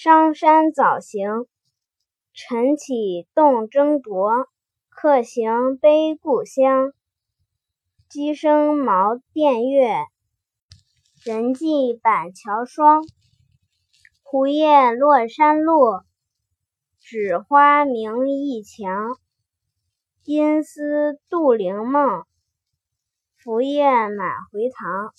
商山早行，晨起动征铎。客行悲故乡，鸡声茅店月。人迹板桥霜。槲叶落山路，枳花明驿墙。因思杜陵梦，凫雁满回塘。